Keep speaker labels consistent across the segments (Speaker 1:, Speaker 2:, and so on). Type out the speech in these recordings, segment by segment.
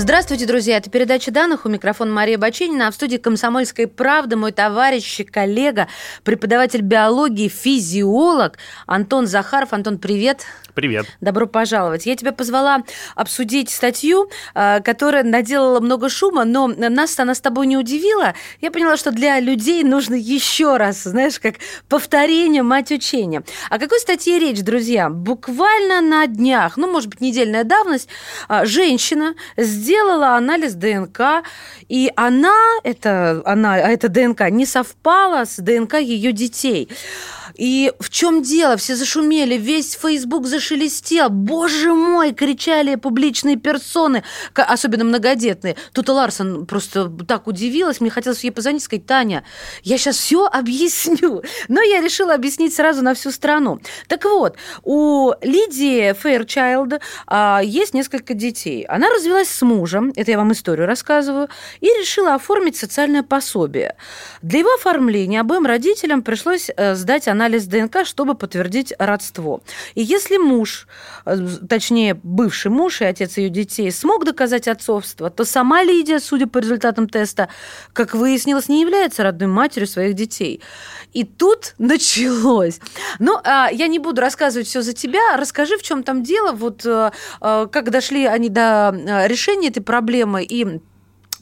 Speaker 1: Здравствуйте, друзья. Это передача данных. У микрофона Мария Бачинина. А в студии «Комсомольской правды» мой товарищ и коллега, преподаватель биологии, физиолог Антон Захаров. Антон, привет.
Speaker 2: Привет.
Speaker 1: Добро пожаловать. Я тебя позвала обсудить статью, э, которая наделала много шума, но нас она с тобой не удивила. Я поняла, что для людей нужно еще раз, знаешь, как повторение мать учения. О какой статье речь, друзья? Буквально на днях, ну, может быть, недельная давность, э, женщина сделала анализ ДНК, и она, это, она, а это ДНК, не совпала с ДНК ее детей. И в чем дело? Все зашумели, весь Facebook зашелестел. Боже мой, кричали публичные персоны, особенно многодетные. Тут Ларсон просто так удивилась, мне хотелось ей позвонить сказать, Таня, я сейчас все объясню. Но я решила объяснить сразу на всю страну. Так вот, у Лидии Фейрчайлд а, есть несколько детей. Она развелась с мужем, это я вам историю рассказываю, и решила оформить социальное пособие. Для его оформления обоим родителям пришлось э, сдать анализ анализ ДНК, чтобы подтвердить родство. И если муж, э, точнее, бывший муж и отец ее детей смог доказать отцовство, то сама Лидия, судя по результатам теста, как выяснилось, не является родной матерью своих детей. И тут началось. Но а, я не буду рассказывать все за тебя. Расскажи, в чем там дело, вот а, как дошли они до решения этой проблемы и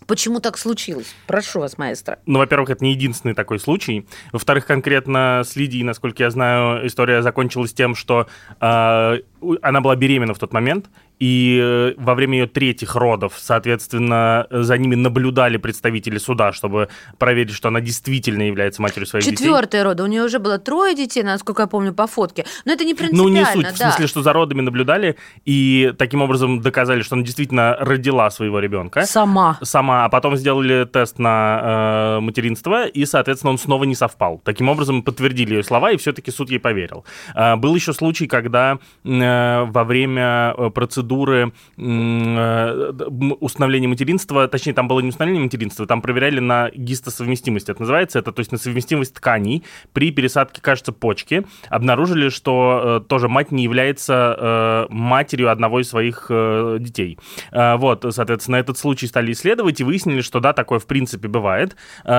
Speaker 1: Почему так случилось? Прошу вас, маэстро.
Speaker 2: Ну, во-первых, это не единственный такой случай. Во-вторых, конкретно с Лидией, насколько я знаю, история закончилась тем, что э, она была беременна в тот момент, и э, во время ее третьих родов, соответственно, за ними наблюдали представители суда, чтобы проверить, что она действительно является матерью своих
Speaker 1: Четвертые
Speaker 2: детей.
Speaker 1: Четвертые роды. У нее уже было трое детей, насколько я помню, по фотке. Но это не принципиально,
Speaker 2: Ну, не суть.
Speaker 1: Да.
Speaker 2: В смысле, что за родами наблюдали и таким образом доказали, что она действительно родила своего ребенка.
Speaker 1: Сама.
Speaker 2: Сама. А потом сделали тест на э, материнство, и, соответственно, он снова не совпал. Таким образом, подтвердили ее слова, и все-таки суд ей поверил. Э, был еще случай, когда э, во время э, процедуры процедуры э, установления материнства, точнее, там было не установление материнства, там проверяли на гистосовместимость, это называется, это то есть на совместимость тканей при пересадке, кажется, почки. Обнаружили, что э, тоже мать не является э, матерью одного из своих детей. Вот, соответственно, этот случай стали исследовать и выяснили, что да, такое в принципе бывает.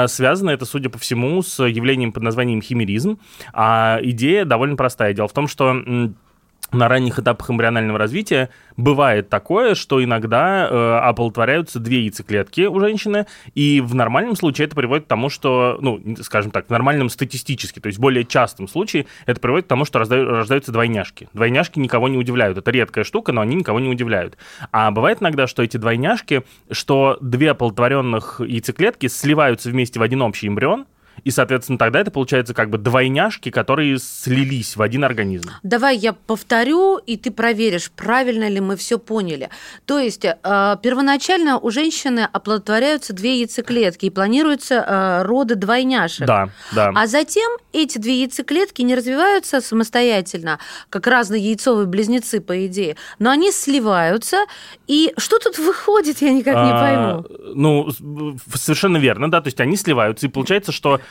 Speaker 2: Связано это, судя по всему, с явлением под названием химеризм. А идея довольно простая. Дело в том, что на ранних этапах эмбрионального развития бывает такое, что иногда э, оплодотворяются две яйцеклетки у женщины, и в нормальном случае это приводит к тому, что, ну, скажем так, в нормальном статистически, то есть более частом случае, это приводит к тому, что рождаются двойняшки. Двойняшки никого не удивляют. Это редкая штука, но они никого не удивляют. А бывает иногда, что эти двойняшки, что две оплодотворенных яйцеклетки сливаются вместе в один общий эмбрион, и, соответственно, тогда это получается как бы двойняшки, которые слились в один организм.
Speaker 1: Давай я повторю, и ты проверишь, правильно ли мы все поняли. То есть э, первоначально у женщины оплодотворяются две яйцеклетки и планируются э, роды двойняшек.
Speaker 2: Да, да.
Speaker 1: А затем эти две яйцеклетки не развиваются самостоятельно, как разные яйцовые близнецы, по идее, но они сливаются. И что тут выходит, я никак не а, пойму.
Speaker 2: Ну, совершенно верно, да, то есть они сливаются, и получается, что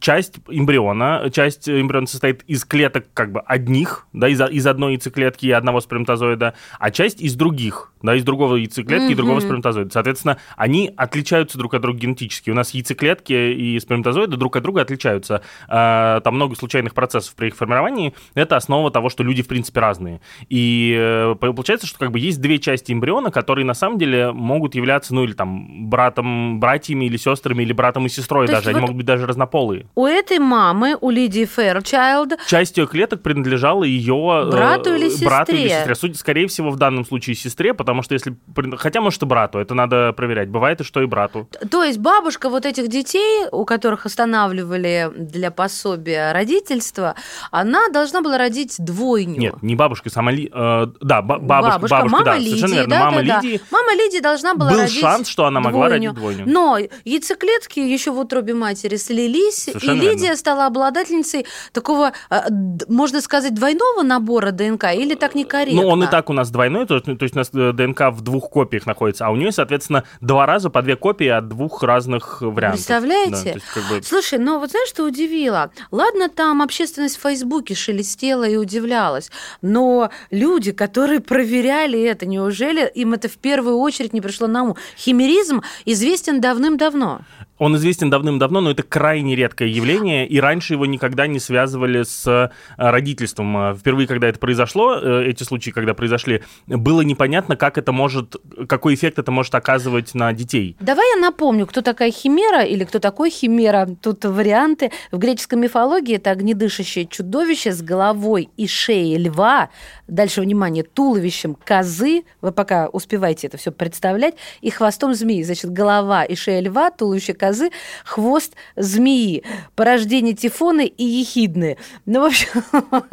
Speaker 2: часть эмбриона, часть эмбриона состоит из клеток как бы одних, да, из, из одной яйцеклетки и одного сперматозоида, а часть из других, да, из другого яйцеклетки mm-hmm. и другого сперматозоида. Соответственно, они отличаются друг от друга генетически. У нас яйцеклетки и сперматозоиды друг от друга отличаются. Э, там много случайных процессов при их формировании. Это основа того, что люди, в принципе, разные. И э, получается, что как бы есть две части эмбриона, которые на самом деле могут являться, ну, или там братом, братьями или сестрами, или братом и сестрой То даже. Они вот могут быть даже разнополые.
Speaker 1: У этой мамы, у Лидии Фэрчайлд...
Speaker 2: Часть ее клеток принадлежала ее...
Speaker 1: Э, брату или сестре?
Speaker 2: Брату или сестре. Судя, скорее всего, в данном случае сестре, потому что если... Хотя, может, и брату, это надо проверять. Бывает и что и брату.
Speaker 1: То есть бабушка вот этих детей, у которых останавливали для пособия родительства, она должна была родить двойню.
Speaker 2: Нет, не бабушка, сама Ли... Э, да, бабушка, бабушка,
Speaker 1: бабушка
Speaker 2: мама
Speaker 1: да, Лидии, совершенно верно.
Speaker 2: Да,
Speaker 1: мама
Speaker 2: да, Лидии...
Speaker 1: Да. Мама Лидии должна была
Speaker 2: Был
Speaker 1: родить
Speaker 2: шанс, что она могла
Speaker 1: двойню.
Speaker 2: родить двойню.
Speaker 1: Но яйцеклетки еще в утробе матери слились,
Speaker 2: Совершенно
Speaker 1: и Лидия
Speaker 2: верно.
Speaker 1: стала обладательницей такого, э, можно сказать, двойного набора ДНК, или так некорректно?
Speaker 2: Ну, он и так у нас двойной, то, есть- то есть у нас э, ДНК в двух копиях находится, а у нее, соответственно, два раза по две копии от двух разных вариантов.
Speaker 1: Представляете?
Speaker 2: Да, есть, как бы-
Speaker 1: Слушай, ну вот знаешь, что удивило? Ладно, там общественность в Фейсбуке шелестела и удивлялась, но люди, которые проверяли это, неужели им это в первую очередь не пришло на ум? Химеризм известен давным-давно.
Speaker 2: Он известен давным-давно, но это крайне редкое явление, и раньше его никогда не связывали с э, родительством. Э, Впервые, когда это произошло, э, эти случаи, когда произошли, было непонятно, как это может, какой эффект это может оказывать на детей.
Speaker 1: Давай я напомню, кто такая химера или кто такой химера. Тут варианты. В греческой мифологии это огнедышащее чудовище с головой и шеей льва, дальше, внимание, туловищем козы, вы пока успеваете это все представлять, и хвостом змеи. Значит, голова и шея льва, туловище козы, хвост змеи, порождение Тифоны и Ехидны. Ну, в общем,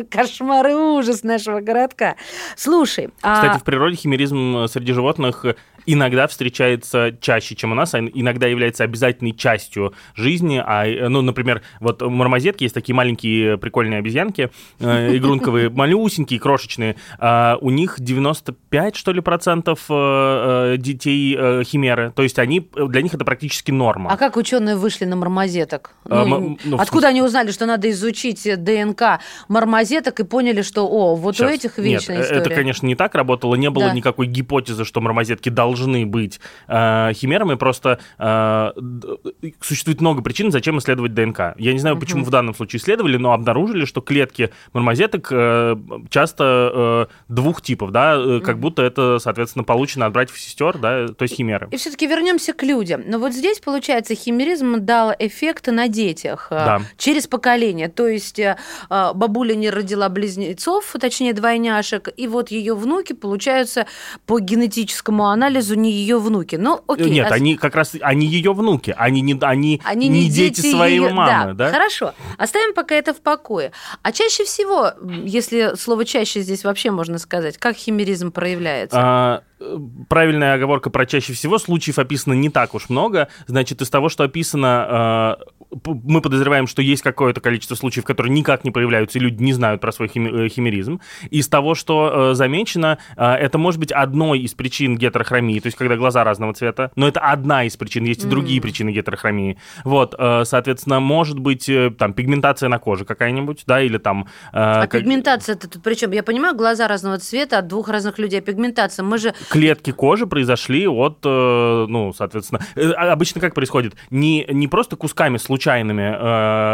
Speaker 1: кошмар и ужас нашего городка. Слушай, а-
Speaker 2: Кстати, в природе химеризм э, среди животных иногда встречается чаще, чем у нас, а иногда является обязательной частью жизни. А, э, ну, например, вот у мармозетки есть такие маленькие прикольные обезьянки, э, игрунковые, малюсенькие, крошечные. А у них 95, что ли, процентов э, э, детей э, химеры. То есть они, для них это практически норма.
Speaker 1: А как ученые вышли на мармозеток?
Speaker 2: А,
Speaker 1: Ну,
Speaker 2: ну, в
Speaker 1: откуда они узнали, что надо изучить ДНК мармозеток и поняли, что, о, вот
Speaker 2: Сейчас.
Speaker 1: у этих
Speaker 2: Нет,
Speaker 1: вечная
Speaker 2: э,
Speaker 1: история?
Speaker 2: это, конечно, не так работало. Не было
Speaker 1: Да.
Speaker 2: никакой гипотезы, что мармозетки должны быть э, химерами. Просто э, существует много причин, зачем исследовать ДНК. Я не знаю, почему в данном случае исследовали, но обнаружили, что клетки мармозеток э, часто э, двух типов, да, э, как будто это, соответственно, получено от братьев и сестер, да, то есть химеры.
Speaker 1: И все-таки вернемся к людям. Но вот здесь, получается, химеризм дал эффект на детях э,
Speaker 2: Да.
Speaker 1: через поколение. То есть э, э, бабуля не родила близнецов, точнее двойняшек, и вот ее внуки получаются по генетическому анализу не ее внуки. Ну, окей.
Speaker 2: Нет,
Speaker 1: а-
Speaker 2: они как раз, они ее внуки, они не, они,
Speaker 1: Они
Speaker 2: не,
Speaker 1: не,
Speaker 2: дети, своей
Speaker 1: её-
Speaker 2: мамы, да?
Speaker 1: Хорошо. Оставим пока это в покое. А чаще всего, если слово чаще здесь вообще можно сказать, как химеризм проявляется?
Speaker 2: А, правильная оговорка про чаще всего. Случаев описано не так уж много. Значит, из того, что описано, э, мы подозреваем, что есть какое-то количество случаев, которые никак не проявляются, и люди не знают про свой э, химеризм. Из того, что э, замечено, э, это может быть одной из причин гетерохромии, то есть когда глаза разного цвета, но это одна из причин, есть и другие причины гетерохромии. Вот, э, соответственно, может быть э, там пигментация на коже какая-нибудь, да, или там... э,
Speaker 1: А
Speaker 2: как-
Speaker 1: пигментация это тут причем? Я понимаю, глаза разного цвета от двух разных людей. А пигментация, мы же
Speaker 2: клетки кожи произошли от, ну, соответственно, а обычно как происходит? Не, не просто кусками случайными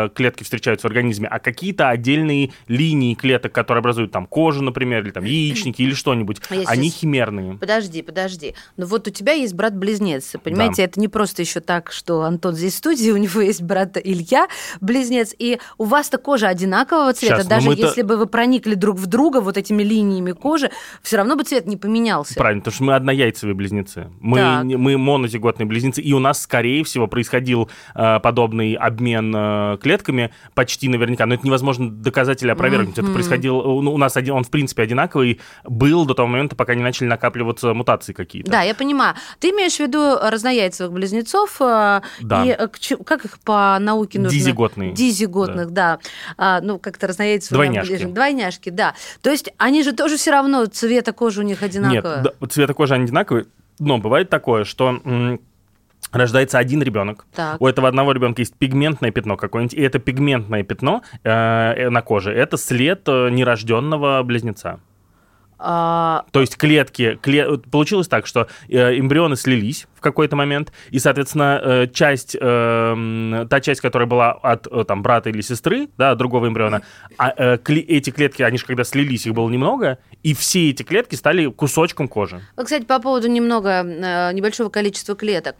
Speaker 2: э, клетки встречаются в организме, а какие-то отдельные линии клеток, которые образуют там кожу, например, или там яичники, или что-нибудь.
Speaker 1: А
Speaker 2: Они
Speaker 1: сейчас-
Speaker 2: химерные.
Speaker 1: Подожди, подожди. Ну вот у тебя есть брат-близнец. Понимаете, это не просто еще так, что Антон здесь в студии, у него есть брат Илья, близнец, и у вас-то кожа одинакового цвета.
Speaker 2: Щас, но
Speaker 1: Даже если бы вы проникли друг в друга вот этими линиями кожи, все равно бы цвет не поменялся.
Speaker 2: Правильно, потому что мы однояйцевые близнецы. Мы,
Speaker 1: Так.
Speaker 2: мы монозиготные близнецы, и у нас, скорее всего, происходил э, подобный обмен э, клетками почти наверняка. Но это невозможно доказать или опровергнуть. Это происходило... Ну, у нас один, он, в принципе, одинаковый был до того момента, пока не начали накапливаться мутации какие-то.
Speaker 1: Да, я понимаю. Ты имеешь в виду разнояйцевых близнецов? э,
Speaker 2: Да.
Speaker 1: И э, как их по науке нужно?
Speaker 2: Дизиготные.
Speaker 1: Дизиготных, да. А, ну, как-то разнояйцевые.
Speaker 2: Двойняшки.
Speaker 1: Двойняшки, да. То есть они же тоже все равно цвета кожи у них
Speaker 2: Нет,
Speaker 1: одинаковый.
Speaker 2: да, цвета кожи они одинаковые, но бывает такое, что рождается один ребенок.
Speaker 1: Так.
Speaker 2: У этого одного ребенка есть пигментное пятно какое-нибудь, и это пигментное пятно э, э, на коже это след э, нерожденного близнеца.
Speaker 1: А,
Speaker 2: То есть клетки, кле- получилось так, что э, эмбрионы слились в какой-то момент, и, соответственно, э, часть, э, та часть, которая была от э, там, брата или сестры, да, другого эмбриона, а, э, эти клетки, они же когда слились, их было немного, и все эти клетки стали кусочком кожи.
Speaker 1: Вот, кстати, по поводу немного э, небольшого количества клеток.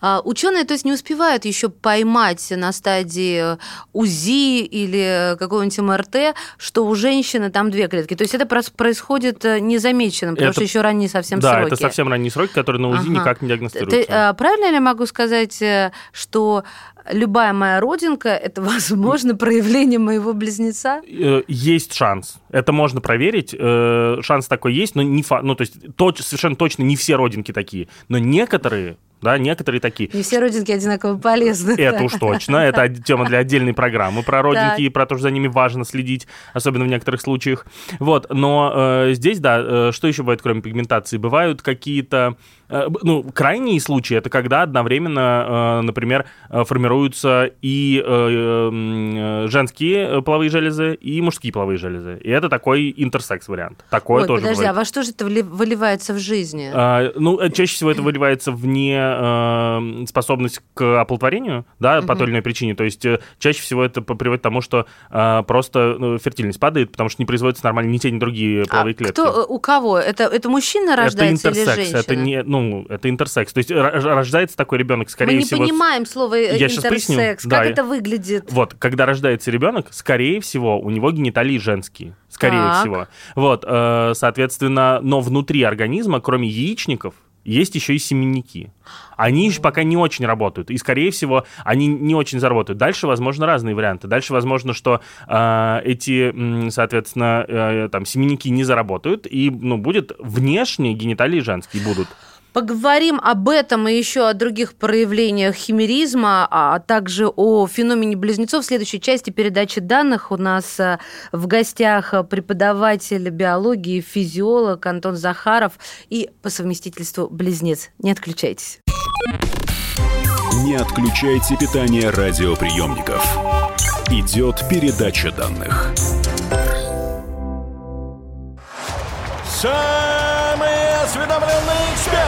Speaker 1: А, Ученые, то есть, не успевают еще поймать на стадии УЗИ или какого-нибудь МРТ, что у женщины там две клетки. То есть это происходит э, незамеченным, потому
Speaker 2: Это-
Speaker 1: что еще ранние совсем
Speaker 2: да,
Speaker 1: сроки.
Speaker 2: это совсем ранние сроки, которые на УЗИ
Speaker 1: Ага.
Speaker 2: никак не
Speaker 1: Ты, э, правильно ли могу сказать, э, что любая моя родинка это возможно проявление моего близнеца?
Speaker 2: Э, Есть шанс. Это можно проверить. Шанс такой есть, но не фа... Ну, то есть точ- совершенно точно не все родинки такие. Но некоторые да, некоторые такие.
Speaker 1: Не все родинки одинаково полезны.
Speaker 2: Это уж точно, это тема для отдельной программы про родинки и про то, что за ними важно следить, особенно в некоторых случаях. Вот, но э, здесь, да, э, что еще бывает, кроме пигментации? Бывают какие-то ну, крайние случаи это когда одновременно, э, например, э, формируются и женские половые железы, и мужские половые железы. И это такой интерсекс вариант. Такое
Speaker 1: Ой,
Speaker 2: тоже
Speaker 1: подожди,
Speaker 2: бывает.
Speaker 1: а во что же это выливается в жизни?
Speaker 2: А, ну, чаще всего это выливается в неспособность к оплодотворению, да, по той или иной причине. То есть чаще всего это приводит к тому, что просто фертильность падает, потому что не производятся нормально ни те, ни другие половые
Speaker 1: а
Speaker 2: клетки.
Speaker 1: Кто, у кого? Это, это мужчина рождается
Speaker 2: это интерсекс,
Speaker 1: или женщина?
Speaker 2: Это не, ну, ну, это интерсекс. То есть рождается такой ребенок, скорее
Speaker 1: Мы не
Speaker 2: всего...
Speaker 1: понимаем слово
Speaker 2: Я
Speaker 1: интерсекс. Как
Speaker 2: да.
Speaker 1: это выглядит?
Speaker 2: Вот, когда рождается ребенок, скорее всего, у него гениталии женские. Скорее
Speaker 1: Так.
Speaker 2: всего. Вот, э, соответственно, но внутри организма, кроме яичников, есть еще и семенники. Они еще пока не очень работают, и, скорее всего, они не очень заработают. Дальше, возможно, разные варианты. Дальше, возможно, что э, эти, соответственно, э, там, семенники не заработают, и, ну, будет внешние гениталии женские будут.
Speaker 1: Поговорим об этом и еще о других проявлениях химеризма, а также о феномене близнецов. В следующей части передачи данных у нас э, в гостях преподаватель биологии, физиолог Антон Захаров и по совместительству близнец. Не отключайтесь.
Speaker 3: Не отключайте питание радиоприемников. Идет передача данных.
Speaker 4: Самые осведомленные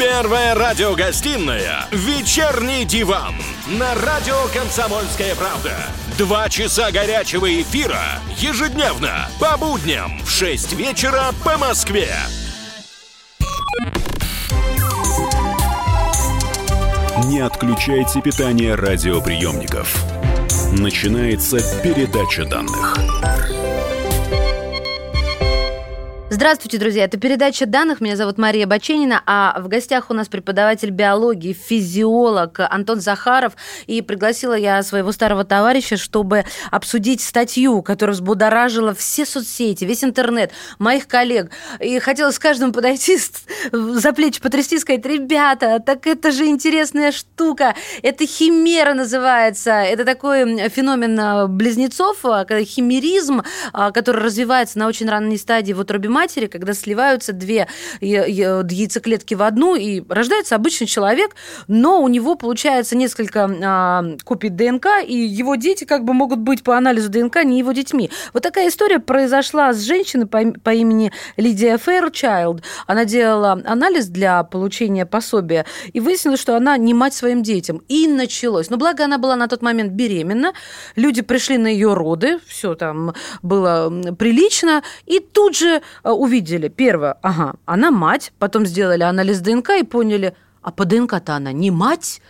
Speaker 4: Первая радиогостинная «Вечерний диван» на радио «Комсомольская правда». Два часа горячего эфира ежедневно по будням в 6 вечера по Москве.
Speaker 3: Не отключайте питание радиоприемников. Начинается передача данных.
Speaker 1: Здравствуйте, друзья. Это передача данных. Меня зовут Мария Баченина, а в гостях у нас преподаватель биологии, физиолог Антон Захаров. И пригласила я своего старого товарища, чтобы обсудить статью, которая взбудоражила все соцсети, весь интернет, моих коллег. И хотела с каждым подойти, за плечи потрясти и сказать, ребята, так это же интересная штука. Это химера называется. Это такой феномен близнецов, химеризм, который развивается на очень ранней стадии в утробе матери, когда сливаются две яйцеклетки в одну, и рождается обычный человек, но у него получается несколько а, копий ДНК, и его дети как бы могут быть по анализу ДНК не его детьми. Вот такая история произошла с женщиной по, имени Лидия Фэйрчайлд. Она делала анализ для получения пособия, и выяснилось, что она не мать своим детям. И началось. Но благо она была на тот момент беременна, люди пришли на ее роды, все там было прилично, и тут же увидели, первое, ага, она мать, потом сделали анализ ДНК и поняли, а по ДНК-то она не мать.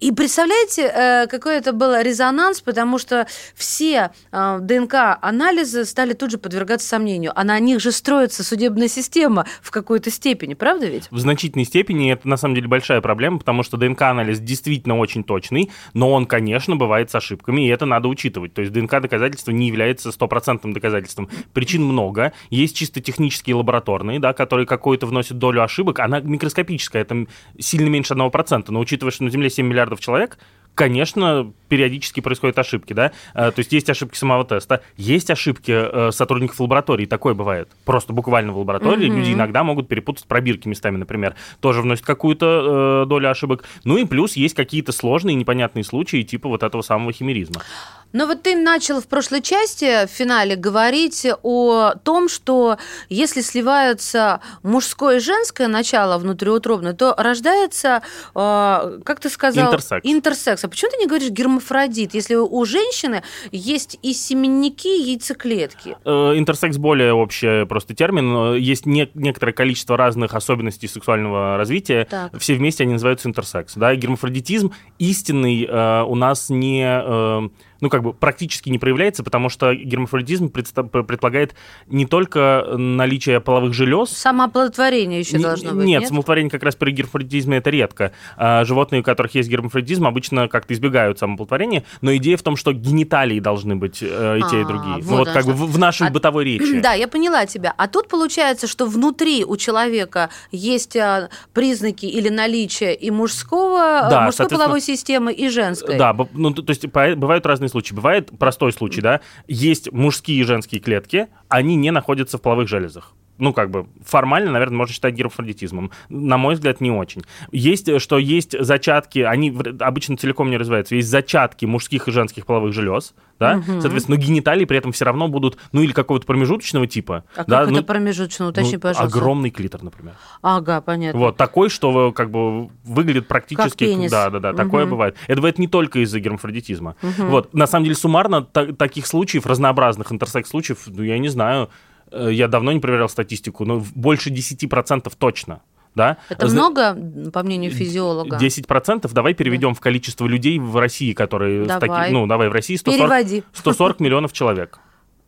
Speaker 1: И представляете, э, какой это был резонанс, потому что все э, ДНК-анализы стали тут же подвергаться сомнению. А на них же строится судебная система в какой-то степени, правда ведь?
Speaker 2: В значительной степени это на самом деле большая проблема, потому что ДНК-анализ действительно очень точный, но он, конечно, бывает с ошибками, и это надо учитывать. То есть ДНК-доказательство не является стопроцентным доказательством. Причин много. Есть чисто технические лабораторные, да, которые какую-то вносят долю ошибок. Она микроскопическая, это сильно меньше 1%, но учитывая, что на Земле 7 миллиардов человек, конечно, периодически происходят ошибки, да, то есть есть ошибки самого теста, есть ошибки сотрудников лаборатории, такое бывает, просто буквально в лаборатории mm-hmm. люди иногда могут перепутать пробирки местами, например, тоже вносят какую-то э, долю ошибок, ну и плюс есть какие-то сложные непонятные случаи, типа вот этого самого химеризма.
Speaker 1: Но вот ты начал в прошлой части, в финале, говорить о том, что если сливаются мужское и женское начало внутриутробное, то рождается, э, как ты сказал...
Speaker 2: Интерсекс.
Speaker 1: Интерсекс. А почему ты не говоришь гермафродит, если у женщины есть и семенники, и яйцеклетки?
Speaker 2: Интерсекс более общий просто термин. Есть не, некоторое количество разных особенностей сексуального развития.
Speaker 1: Так.
Speaker 2: Все вместе они называются интерсекс. Да? Гермафродитизм истинный э, у нас не... Э, ну, как бы практически не проявляется, потому что гермафродизм предполагает не только наличие половых желез.
Speaker 1: Самооплодотворение еще
Speaker 2: не,
Speaker 1: должно быть,
Speaker 2: нет?
Speaker 1: Нет,
Speaker 2: самооплодотворение как раз при гермафродизме это редко. А животные, у которых есть гермафродизм, обычно как-то избегают самооплодотворения, но идея в том, что гениталии должны быть э, и те, и
Speaker 1: А,
Speaker 2: другие.
Speaker 1: вот
Speaker 2: ну, вот как
Speaker 1: что.
Speaker 2: бы в, нашей
Speaker 1: А-
Speaker 2: бытовой речи.
Speaker 1: Да, я поняла тебя. А тут получается, что внутри у человека есть а, признаки или наличие и мужского,
Speaker 2: Да,
Speaker 1: мужской половой системы, и женской.
Speaker 2: Да, ну, то есть бывают разные случаи. Бывает простой случай, да, есть мужские и женские клетки, они не находятся в половых железах. Ну, как бы формально, наверное, можно считать гермафродитизмом. На мой взгляд, не очень. Есть, э, что есть зачатки, они обычно целиком не развиваются. Есть зачатки мужских и женских половых желез, да, соответственно, но гениталии при этом все равно будут, ну, или какого-то промежуточного типа.
Speaker 1: А
Speaker 2: да,
Speaker 1: как
Speaker 2: ну,
Speaker 1: это промежуточно? Уточни,
Speaker 2: ну,
Speaker 1: пожалуйста.
Speaker 2: Огромный клитор, например.
Speaker 1: Ага, понятно.
Speaker 2: Вот, такой, что как бы выглядит практически...
Speaker 1: пенис.
Speaker 2: Да, да, да, такое
Speaker 1: Мгм.
Speaker 2: бывает. Это бывает не только из-за гермафродитизма. Вот, на самом деле, суммарно та- таких случаев, разнообразных интерсекс-случаев, ну, я не знаю, я давно не проверял статистику, но больше 10% точно. Да?
Speaker 1: Это много, по мнению физиолога?
Speaker 2: 10% давай переведем в количество людей в России, которые...
Speaker 1: Давай.
Speaker 2: таки- ну, давай, в России 140,
Speaker 1: Переводи.
Speaker 2: 140 миллионов человек.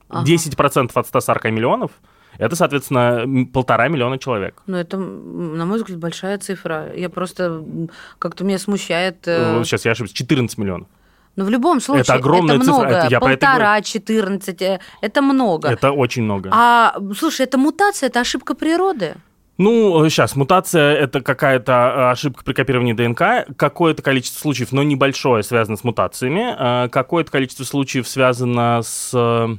Speaker 1: Ага.
Speaker 2: 10% от 140 миллионов – это, соответственно, полтора миллиона человек.
Speaker 1: Ну, это, на мой взгляд, большая цифра. Я просто как-то меня смущает. э,
Speaker 2: Сейчас я ошибся, 14 миллионов.
Speaker 1: Но в любом случае,
Speaker 2: Это огромная цифра.
Speaker 1: много.
Speaker 2: Это я это
Speaker 1: Полтора, 14, э, это много.
Speaker 2: Это очень много.
Speaker 1: А, слушай, это мутация, это ошибка природы.
Speaker 2: Ну, сейчас, мутация – это какая-то э, ошибка при копировании ДНК. Какое-то количество случаев, но небольшое, связано с мутациями. Какое-то количество случаев связано с...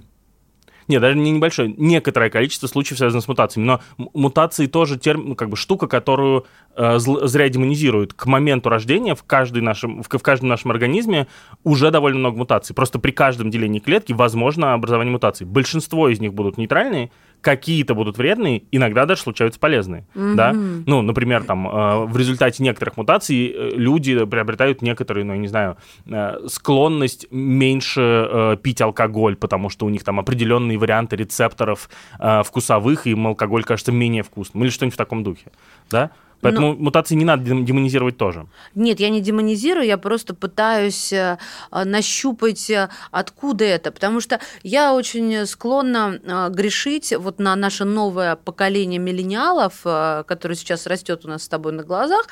Speaker 2: Нет, даже не небольшое, некоторое количество случаев связано с мутациями. Но мутации тоже терм, ну, как бы штука, которую э, зря демонизируют. К моменту рождения в, каждой нашем, в, в каждом нашем организме уже довольно много мутаций. Просто при каждом делении клетки возможно образование мутаций. Большинство из них будут нейтральные, какие-то будут вредные, иногда даже случаются полезные. Да? Ну, например, там, э, в результате некоторых мутаций э, люди приобретают некоторые, ну, я не знаю, э, склонность меньше э, пить алкоголь, потому что у них там определенные варианты рецепторов э, вкусовых, и им алкоголь кажется менее вкусным, или что-нибудь в таком духе. Да? Поэтому мутации не надо дем- демонизировать тоже.
Speaker 1: Нет, я не демонизирую, я просто пытаюсь э, э, нащупать, э, откуда это. Потому что я очень склонна грешить вот на наше новое поколение миллениалов, которое сейчас растет у нас с тобой на глазах,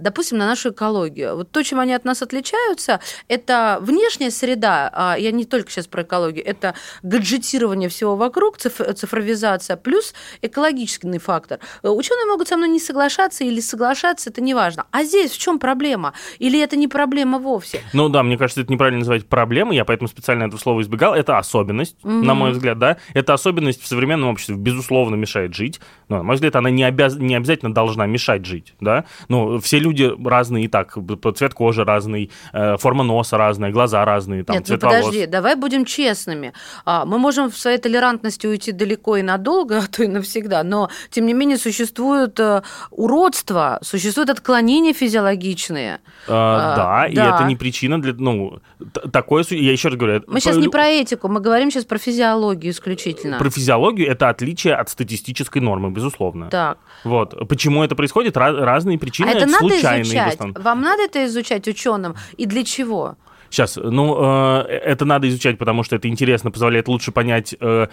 Speaker 1: допустим, на нашу экологию. Вот то, чем они от нас отличаются, это внешняя среда, а я не только сейчас про экологию, это гаджетирование всего вокруг, циф- цифровизация, плюс экологический фактор. Ученые могут со мной не соглашаться или соглашаться, это не важно. А здесь в чем проблема? Или это не проблема вовсе?
Speaker 2: Ну да, мне кажется, это неправильно называть проблемой, я поэтому специально этого слова избегал. Это особенность, на мой взгляд, да. Это особенность в современном обществе, безусловно, мешает жить. Но, на мой взгляд, она не, обяз... не обязательно должна мешать жить, да. Ну, все люди разные и так, цвет кожи разный, э, форма носа разная, глаза разные, там,
Speaker 1: Нет, ну
Speaker 2: цвет волос.
Speaker 1: подожди, давай будем честными. А, Мы можем в своей толерантности уйти далеко и надолго, а то и навсегда, но тем не менее существует э, уродство, существуют отклонения физиологичные.
Speaker 2: А,
Speaker 1: А,
Speaker 2: да, и
Speaker 1: да.
Speaker 2: это не причина для, ну, такое, я еще раз говорю, это-
Speaker 1: Мы сейчас не про этику, мы говорим сейчас про физиологию исключительно.
Speaker 2: про физиологию это отличие от статистической нормы, безусловно.
Speaker 1: Так.
Speaker 2: Вот. Почему это происходит? Разные причины,
Speaker 1: а это надо
Speaker 2: случайные
Speaker 1: изучать? Вам надо это изучать ученым? И для чего?
Speaker 2: Сейчас, ну, э, это надо изучать, потому что это интересно, позволяет лучше понять, э,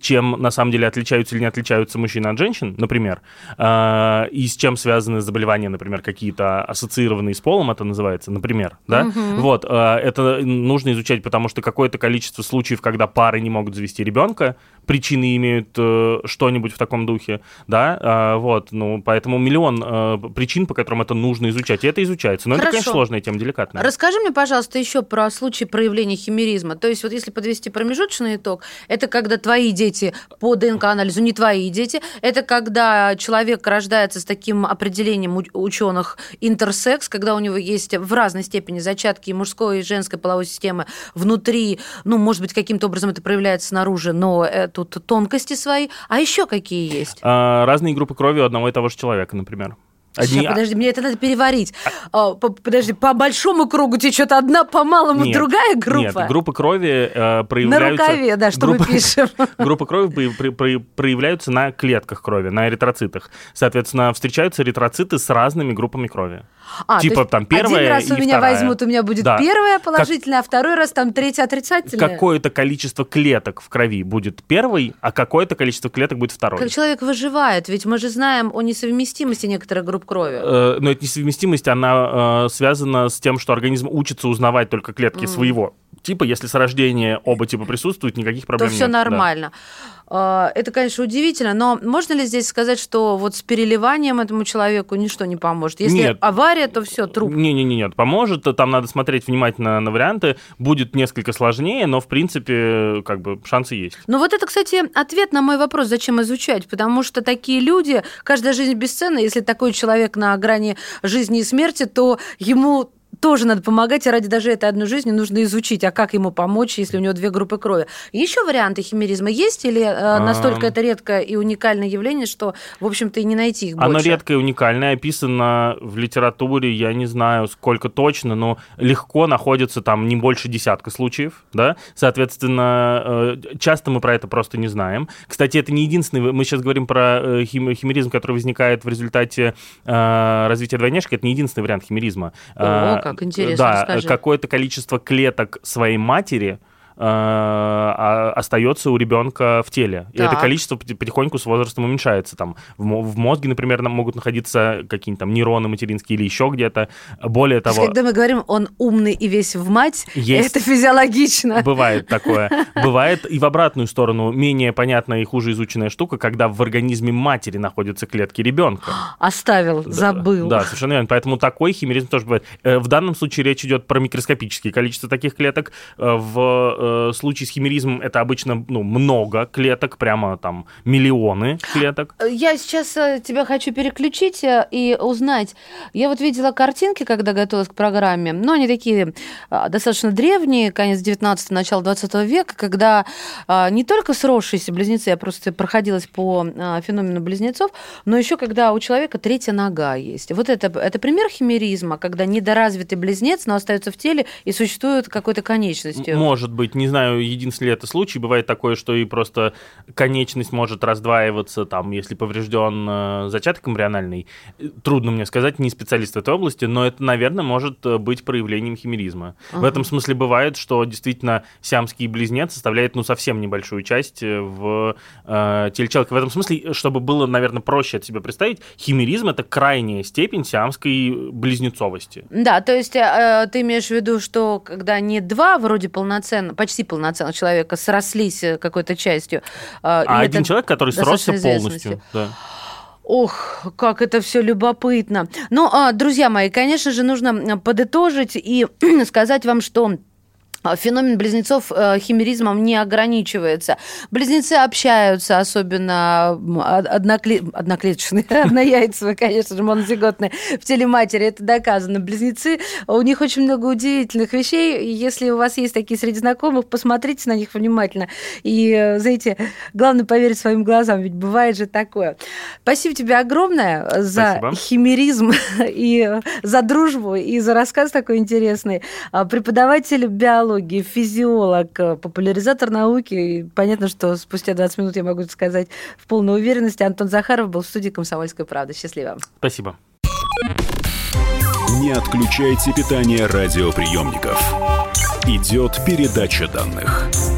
Speaker 2: чем на самом деле отличаются или не отличаются мужчины от женщин, например, э, и с чем связаны заболевания, например, какие-то ассоциированные с полом, это называется, например, да? Вот, э, это нужно изучать, потому что какое-то количество случаев, когда пары не могут завести ребенка, причины имеют э, что-нибудь в таком духе, да, э, вот, ну, поэтому миллион э, причин, по которым это нужно изучать, и это изучается. Но это,
Speaker 1: Хорошо.
Speaker 2: конечно, сложная тема, деликатная.
Speaker 1: Расскажи мне, пожалуйста, еще про случай проявления химеризма. То есть вот если подвести промежуточный итог, это когда твои дети по ДНК-анализу не твои дети, это когда человек рождается с таким определением ученых интерсекс, когда у него есть в разной степени зачатки и мужской, и женской половой системы внутри, ну, может быть, каким-то образом это проявляется снаружи, но э, тут тонкости свои. А еще какие есть?
Speaker 2: А, разные группы крови у одного и того же человека, например. Одни...
Speaker 1: Ща, подожди, мне это надо переварить. А, по- подожди, по большому кругу течет одна, по малому
Speaker 2: Нет,
Speaker 1: другая группа.
Speaker 2: Нет, группы крови э,
Speaker 1: На
Speaker 2: проявляются...
Speaker 1: рукаве, да, что мы
Speaker 2: группы-
Speaker 1: пишем.
Speaker 2: Группы крови при- при- при- проявляются на клетках крови, на эритроцитах. Соответственно, встречаются эритроциты с разными группами крови.
Speaker 1: А, то
Speaker 2: типа там первая
Speaker 1: Один раз у
Speaker 2: и
Speaker 1: меня
Speaker 2: вторая.
Speaker 1: возьмут, у меня будет
Speaker 2: Да.
Speaker 1: первая положительная, а второй раз там третья отрицательная.
Speaker 2: Какое-то количество клеток в крови будет первый, а какое-то количество клеток будет второй.
Speaker 1: Как человек выживает? Ведь мы же знаем о несовместимости некоторых групп крови.
Speaker 2: Э, Но эта несовместимость, она э, связана с тем, что организм учится узнавать только клетки своего типа. Если с рождения оба типа присутствуют, никаких
Speaker 1: то
Speaker 2: проблем
Speaker 1: все
Speaker 2: нет. Да.
Speaker 1: нормально. А, Это, конечно, удивительно, но можно ли здесь сказать, что вот с переливанием этому человеку ничто не поможет? Если
Speaker 2: Нет.
Speaker 1: авария, то все, труп.
Speaker 2: Не-не-не, нет, поможет. Там надо смотреть внимательно на варианты. Будет несколько сложнее, но в принципе, как бы шансы есть.
Speaker 1: Ну вот это, кстати, ответ на мой вопрос, зачем изучать, потому что такие люди, каждая жизнь бесценна, если такой человек на грани жизни и смерти, то ему тоже надо помогать, и ради даже этой одной жизни нужно изучить, а как ему помочь, если у него две группы крови. Еще варианты химеризма есть, или э, настолько
Speaker 2: Ам.
Speaker 1: это редкое и уникальное явление, что, в общем-то, и не найти их больше?
Speaker 2: Оно редкое и уникальное, описано в литературе, я не знаю сколько точно, но легко находится там не больше десятка случаев, да, соответственно, э, часто мы про это просто не знаем. Кстати, это не единственный, мы сейчас говорим про э, хим- химеризм, который возникает в результате э, развития двойняшки, это не единственный вариант химеризма.
Speaker 1: О,
Speaker 2: Э,
Speaker 1: как интересно,
Speaker 2: Да, какое-то количество клеток своей матери э, а- остается у ребенка в теле. И это количество поти- потихоньку с возрастом уменьшается. Там, в, мо- в мозге, например, нам могут находиться какие-нибудь там нейроны материнские или еще где-то. Более
Speaker 1: То есть,
Speaker 2: того,
Speaker 1: когда мы говорим, он умный и весь в мать,
Speaker 2: Есть.
Speaker 1: это физиологично.
Speaker 2: Бывает такое. Бывает и в обратную сторону менее понятная и хуже изученная штука, когда в организме матери находятся клетки ребенка.
Speaker 1: Оставил,
Speaker 2: Да,
Speaker 1: забыл.
Speaker 2: Да, совершенно верно. Поэтому такой химеризм тоже бывает. Э, В данном случае речь идет про микроскопические количество таких клеток. Э, В э, с химеризмом это обычно ну, много клеток, прямо там миллионы клеток.
Speaker 1: Я сейчас э, тебя хочу переключить э, и узнать. Я вот видела картинки, когда готовилась к программе, но они такие достаточно древние, конец 19 начало 20 века, когда не только сросшиеся близнецы, я просто проходилась по феномену близнецов, но еще когда у человека третья нога есть. Вот это, это пример химеризма, когда недоразвитый близнец, но остается в теле и существует какой-то конечностью.
Speaker 2: Может быть, не знаю, единственный ли это случай. Бывает такое, что и просто конечность может раздваиваться, там, если поврежден э, зачаток эмбриональный. Трудно мне сказать, не специалист в этой области, но это, наверное, может э, быть проявлением химеризма. В этом смысле бывает, что действительно сиамский близнец составляет, ну, совсем небольшую часть э, в э, теле человека. В этом смысле, чтобы было, наверное, проще от себя представить, химеризм — это крайняя степень сиамской близнецовости.
Speaker 1: Да, то есть э, ты имеешь в виду, что когда не два вроде полноценно, почти полноценных человека срослись э, какой-то частью.
Speaker 2: А
Speaker 1: и
Speaker 2: один человек, который сросся полностью. Да.
Speaker 1: Ох, как это все любопытно. Ну, а, друзья мои, конечно же, нужно подытожить и сказать вам, что а, Феномен близнецов э, химеризмом не ограничивается. Близнецы общаются, особенно однокле- одноклеточные, однояйцевые, конечно же, монозиготные в теле матери, это доказано. Близнецы, у них очень много удивительных вещей, если у вас есть такие среди знакомых, посмотрите на них внимательно. И, э, знаете, главное поверить своим глазам, ведь бывает же такое. Спасибо тебе огромное за
Speaker 2: Спасибо.
Speaker 1: химеризм и за дружбу, и за рассказ такой интересный. А, Преподаватель биологии, физиолог, э, популяризатор науки. И понятно, что спустя 20 минут я могу сказать в полной уверенности. Антон Захаров был в студии «Комсомольской правды». Счастливо.
Speaker 2: Спасибо.
Speaker 3: Не отключайте питание радиоприемников. Идет передача данных.